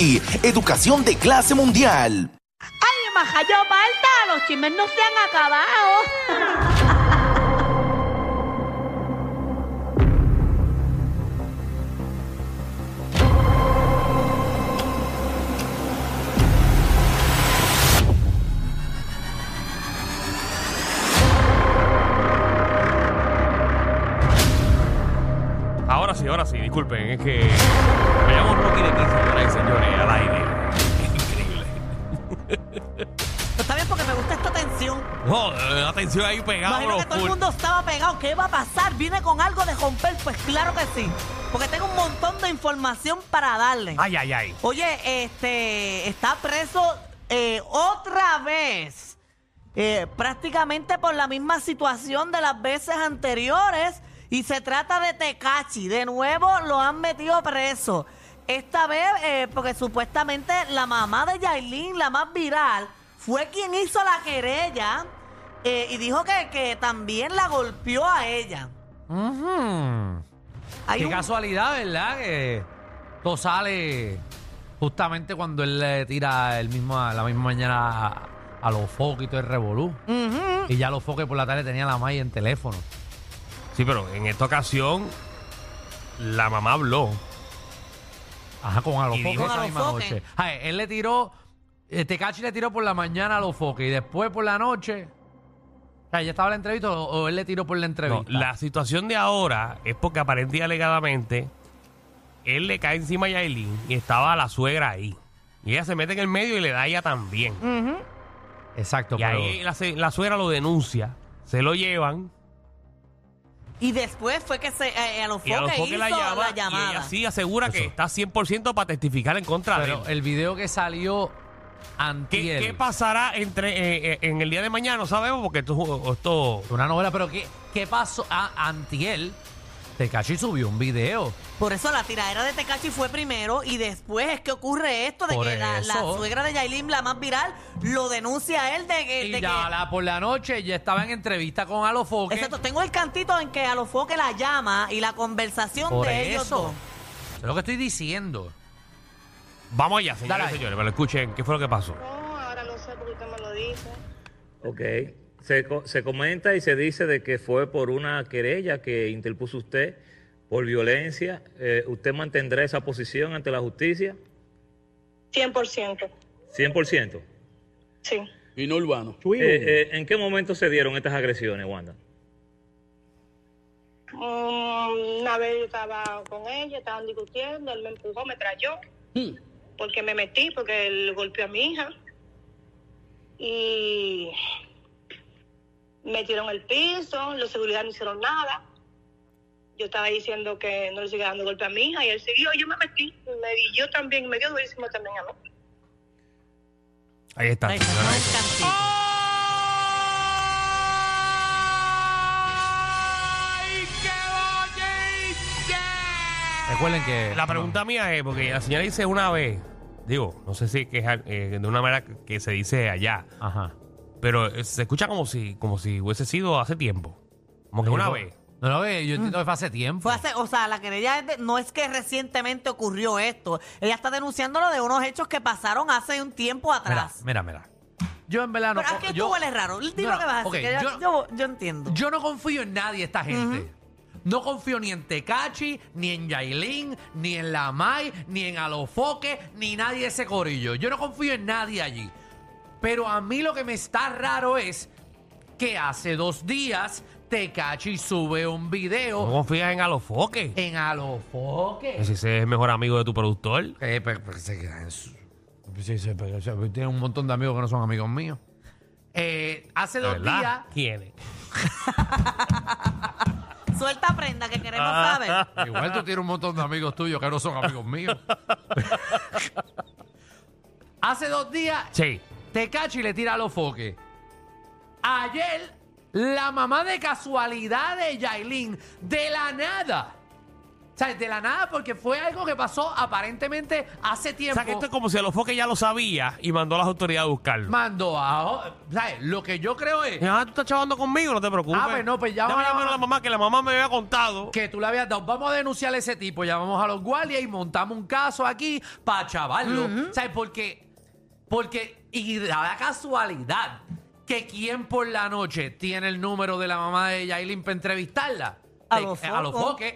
Y educación de clase mundial. ¡Ay, majayo falta! Los chismes no se han acabado. Ahora sí, ahora sí, disculpen, es que me llamo Rocky de 15, señoras y señores, al aire. Increíble. Está bien porque me gusta esta tensión. Oh, la atención ahí pegado a Imagino que todo el mundo estaba pegado. ¿Qué va a pasar? ¿Viene con algo de romper? Pues claro que sí. Porque tengo un montón de información para darle. Ay, ay, ay. Oye, este está preso eh, otra vez. Eh, prácticamente por la misma situación de las veces anteriores. Y se trata de Tecachi. De nuevo lo han metido preso. Esta vez, eh, porque supuestamente la mamá de Yailin, la más viral, fue quien hizo la querella. eh, y dijo que, que también la golpeó a ella. Ujú. Hay Qué un- casualidad, ¿verdad? Que todo sale justamente cuando él le tira el mismo, la misma mañana a, a los focos y todo el revolú. Ujú. Y ya los focos por la tarde tenía la May en teléfono. Sí, pero en esta ocasión la mamá habló. Ajá, con a los Y focos dijo- esa misma Alofoque. noche. Ay, él le tiró, eh, Tecachi le tiró por la mañana a los focos y después por la noche. O sea, ¿ya estaba la entrevista o, o él le tiró por la No, entrevista? la situación de ahora es porque aparentemente y alegadamente él le cae encima a Yailin y estaba la suegra ahí. Y ella se mete en el medio y le da a ella también. Ujú. Exacto, Y pero ahí la, se- la suegra lo denuncia, se lo llevan Y después fue que se, eh, a los y a los foques foques la hizo llama la y llamada. ella sí asegura que está 100% para testificar en contra de pero él. el video que salió ¿Qué, antier. qué pasará entre eh, eh, en el día de mañana? No sabemos porque esto, esto Una novela, pero ¿qué, qué pasó? Ah, antier, Tecachi subió un video. Por eso la tiradera de Tecachi fue primero y después es que ocurre esto de Por que la, la eso. suegra de Yailin, la más viral, lo denuncia a él de que... Y de ya que- la- por la noche ya estaba en entrevista con Alofoque. Exacto, tengo el cantito en que a los foques la llama y la conversación Por de ellos eso. dos. Es lo que estoy diciendo. Vamos allá, señores y señores, pero escuchen, ¿qué fue lo que pasó? No, ahora no sé porque usted me lo dice. Ok. Se, co- se comenta y se dice de que fue por una querella que interpuso usted por violencia. Eh, ¿Usted mantendrá esa posición ante la justicia? 100%. 100%. Sí. Y no urbano. Eh, eh, ¿En qué momento se dieron estas agresiones, Wanda? Mm, una vez yo estaba con ella, estaban discutiendo, él me empujó, me trayó, Hmm. porque me metí, porque él golpeó a mi hija. Y me tiraron el piso, los seguridad no hicieron nada. Yo estaba diciendo que no le siga dando golpe a mi hija y él siguió, yo me metí, me di yo también, me dio durísimo también a mí. Ahí está, Ahí está. Recuerden que. La pregunta mía es, porque la señora dice una vez, digo, no sé si que es eh, de una manera que se dice allá, Ajá. Pero eh, se escucha como si, como si hubiese sido hace tiempo. Como que una vez. No lo ve, yo entiendo que fue hace tiempo. Fue hace, o sea, la querella es de- no es que recientemente ocurrió esto. Ella está denunciándolo de unos hechos que pasaron hace un tiempo Mira, atrás. mira, mira. Yo en verdad no. Pero es que yo, tú hueles raro. Dime No, lo que vas a ok, que yo, yo- yo- yo entiendo. Yo no confío en nadie, esta gente. No confío ni en Tecachi, ni en Yailin, ni en la Mai, ni en Alofoque, ni nadie de ese corillo. Yo no confío en nadie allí. Pero a mí lo que me está raro es que hace dos días Tecachi sube un ¿No video confías en Alofoque? en Alofoque. Si ese es el mejor amigo de tu productor. Eh, pero- pero se queda en su- sí, sí, pero- sí, tiene un montón de amigos que no son amigos míos. Eh, hace ¿De dos verdad? días. ¿Quién es? Suelta prenda que queremos Ah. saber. Igual tú tienes un montón de amigos tuyos que no son amigos míos. Hace dos días, Sí. Tecachi le tira a los foques. Ayer, la mamá de casualidad de Yailin, de la nada, sea, de la nada, porque fue algo que pasó aparentemente hace O tiempo. sea, que esto es como si a los foques ya lo sabía y mandó a las autoridades a buscarlo. Mandó a. ¿Sabes? Lo que yo creo es Ah, tú estás chavando conmigo, no te preocupes. Ah, pues no, pues ya Déjame a- la mamá, que la mamá me había contado. que tú le habías dado. Vamos a denunciar a ese tipo. Llamamos a los guardias y montamos un caso aquí para chavarlo. ¿Sabes? Porque. Porque. Y da la casualidad que quien por la noche tiene el número de la mamá de Yailin para entrevistarla. A los a los focos. foques.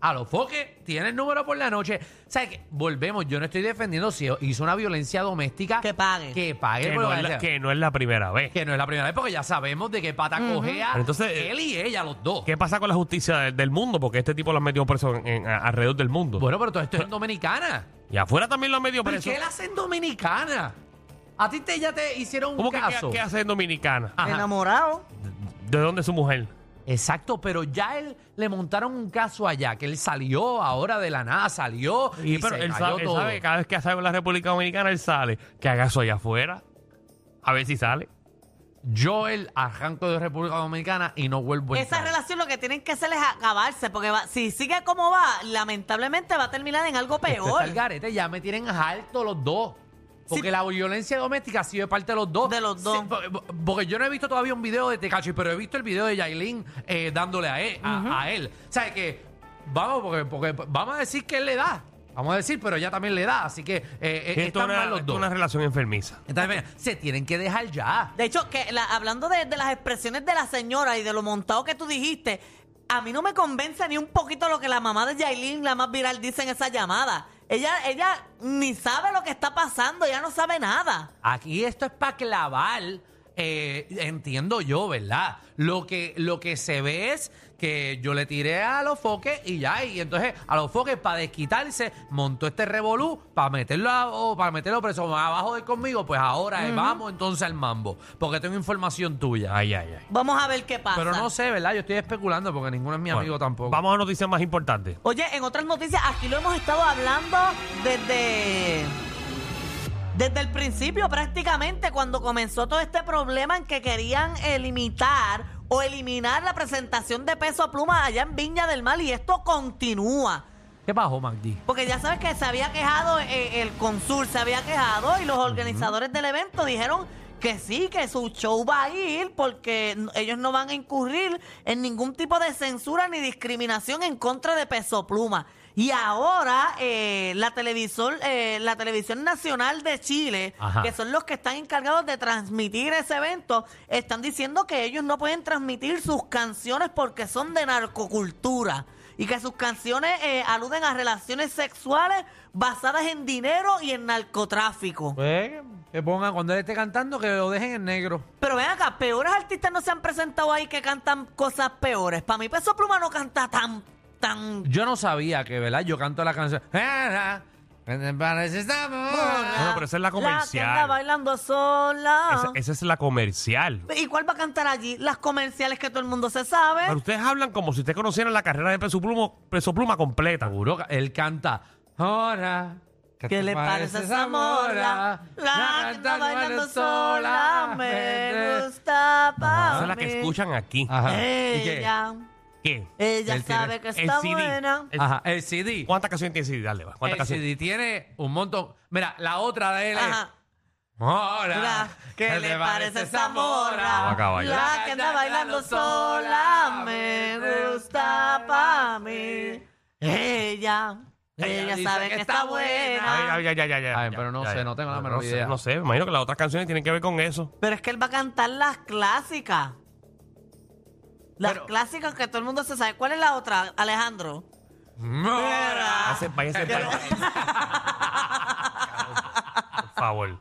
A los foques tiene el número por la noche. ¿Sabes qué? Volvemos. Yo no estoy defendiendo si hizo una violencia doméstica. Que pague. Que pague. Que por no, es que la, sea. que no es la primera vez. Que no es la primera vez porque ya sabemos de qué pata cogea Pero entonces, él y ella, los dos. ¿Qué pasa con la justicia del, del mundo? Porque este tipo lo han metido preso en- en- a- alrededor del mundo. Bueno, pero todo esto es en Dominicana. y afuera también lo han metido ¿Pero preso. qué él hace en Dominicana? A ti te, ya te hicieron un ¿Cómo que caso. qué, qué hace en Dominicana? Ajá. Enamorado. ¿De dónde es su mujer? Exacto, pero ya él le montaron un caso allá, que él salió ahora de la nada, salió y, Y, pero se él cayó sabe, él todo. sabe que cada vez que sale en la República Dominicana, él sale. Que haga eso allá afuera. A ver si sale. Yo el arranco de República Dominicana y no vuelvo a Esa entrar. relación lo que tienen que hacer es acabarse, porque va- si sigue como va, lamentablemente va a terminar en algo Esto está peor. el garete, ya me tienen alto los dos. Porque Sí. la violencia doméstica ha sido de parte de los dos. De los dos. Sí, porque yo no he visto todavía un video de Tecachi, pero he visto el video de Yailin eh, dándole a él. A, a él. O sea, que vamos, porque, porque vamos a decir que él le da. Vamos a decir, pero ella también le da. Así que eh, eh, Esto es están una, mal los esto es dos. una relación enfermiza. Entonces, se tienen que dejar ya. De hecho, que la- hablando de, de las expresiones de la señora y de lo montado que tú dijiste, a mí no me convence ni un poquito lo que la mamá de Yailin, la más viral, dice en esa llamada. Ella, ella ni sabe lo que está pasando, ella no sabe nada. Aquí esto es para clavar, eh, entiendo yo, ¿verdad? Lo que, lo que se ve es que yo le tiré a los foques y ya, y entonces a los foques para desquitarse, montó este revolú para meterlo a- o para meterlo preso más abajo de conmigo, pues ahora eh, vamos entonces al mambo, porque tengo información tuya. Ay, ay, ay. Vamos a ver qué pasa. Pero no sé, ¿verdad? Yo estoy especulando porque ninguno es mi Bueno, amigo tampoco. Vamos a noticias más importantes. Oye, en otras noticias, aquí lo hemos estado hablando desde. Desde el principio, prácticamente, cuando comenzó todo este problema en que querían eh, limitar o eliminar la presentación de peso pluma allá en Viña del Mar, y esto continúa. ¿Qué pasó, Magdi? Porque ya sabes que se había quejado, eh, el consul se había quejado y los organizadores del evento dijeron que sí, que su show va a ir porque ellos no van a incurrir en ningún tipo de censura ni discriminación en contra de Peso Pluma. Y ahora eh, la, televisor, eh, la Televisión Nacional de Chile, Ajá. que son los que están encargados de transmitir ese evento, están diciendo que ellos no pueden transmitir sus canciones porque son de narcocultura y que sus canciones eh, aluden a relaciones sexuales basadas en dinero y en narcotráfico. Pues que pongan, cuando él esté cantando, que lo dejen en negro. Pero ven acá, peores artistas no se han presentado ahí que cantan cosas peores. Para mí Peso Pluma no canta tan, tan... Yo no sabía que, ¿verdad? Yo canto la canción. ¿Qué te parece esta morra? No, pero esa es la La que comercial. anda bailando sola. Esa, esa es la comercial. ¿Y cuál va a cantar allí? Las comerciales que todo el mundo se sabe. Pero ustedes hablan como si ustedes conocieran la carrera de Peso Pluma, Peso Pluma completa. Seguro que él canta. Ahora. ¿Qué le parece esa morra? La que anda bailando sola me gusta pa' Esa es la que escuchan aquí. Ajá. ¿Y qué? Ella, ¿Qué? ella Él tiene sabe que el está CD. buena. El- Ajá, el CD. ¿Cuántas canciones tiene CD? Dale, va. ¿Cuántas El canciones? CD tiene un montón. Mira, la otra de él es. Ajá. Ahora. La, ¿Qué le parece esa morra? Ah, caballo. La que anda bailando sola me gusta pa' mí. Ella, ella dice sabe que está Ay, buena. ay, ay, ay, ay, Ay, ya, pero no ya, sé, ya. no tengo la no, menor sé, idea. No sé, me imagino que las otras canciones tienen que ver con eso. Pero es que él va a cantar las clásicas. Las Pero- clásicas que todo el mundo se sabe. ¿Cuál es la otra, Alejandro? Mira. Váyase- váyase pa'l- Por favor.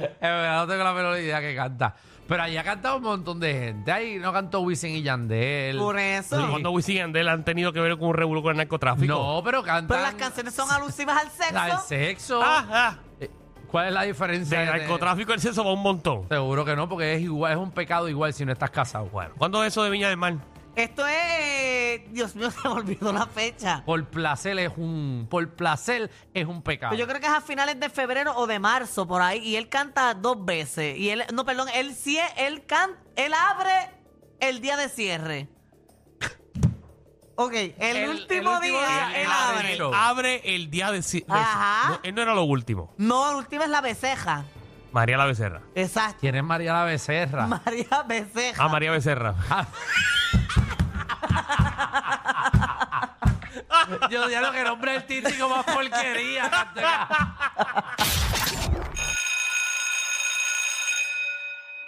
Es verdad, no tengo la menor idea que canta. Pero ahí ha cantado un montón de gente. Ahí no cantó Wisin y Yandel. Por eso. Cuando Wisin y Yandel han tenido que ver con un revuelo con el narcotráfico. No, pero cantan. Pero las canciones son alusivas al sexo. Al sexo. Ah, ah. ¿Cuál es la diferencia? De de- narcotráfico el sexo va un montón. Seguro que no, porque es igual, es un pecado igual si no estás casado. Bueno, ¿cuándo es eso de Viña del Mar? Esto es. Dios mío, se me olvidó la fecha. Por placer es un, por placer es un pecado. Pero yo creo que es a finales de febrero o de marzo, por ahí. Y él canta dos veces. Y él, no, perdón, él cie- él can, él abre el día de cierre. Ok, el, último día él abre. Abre el día de... de- Ajá. no, él no era lo último. No, el último es la becerra. María la Becerra. Exacto. ¿Quién es María la Becerra? María Becerra. Ah, María Becerra. Yo digo que nombre del títico más porquería.